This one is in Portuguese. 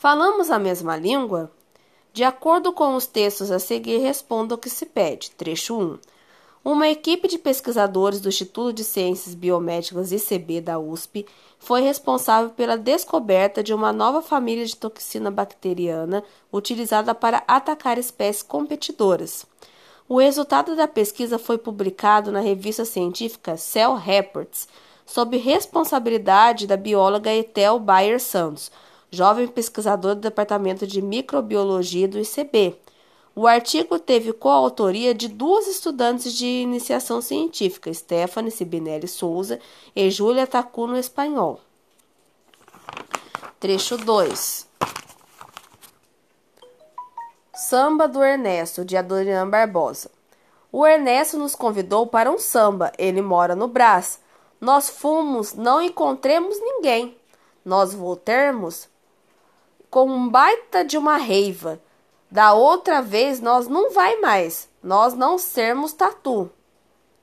Falamos a mesma língua? De acordo com os textos a seguir, responda o que se pede. Trecho 1. Uma equipe de pesquisadores do Instituto de Ciências Biomédicas ICB da USP foi responsável pela descoberta de uma nova família de toxina bacteriana utilizada para atacar espécies competidoras. O resultado da pesquisa foi publicado na revista científica Cell Reports, sob responsabilidade da bióloga Etel Bayer Santos, jovem pesquisadora do Departamento de Microbiologia do ICB. O artigo teve coautoria de duas estudantes de iniciação científica, Stephanie Sibinelli Souza e Júlia Tacuno Espanhol. Trecho 2 Samba do Ernesto, de Adriano Barbosa. O Ernesto nos convidou para um samba. Ele mora no Brás. Nós fomos, não encontremos ninguém. Nós voltamos com um baita de uma reiva. Da outra vez nós não vai mais, nós não sermos tatu.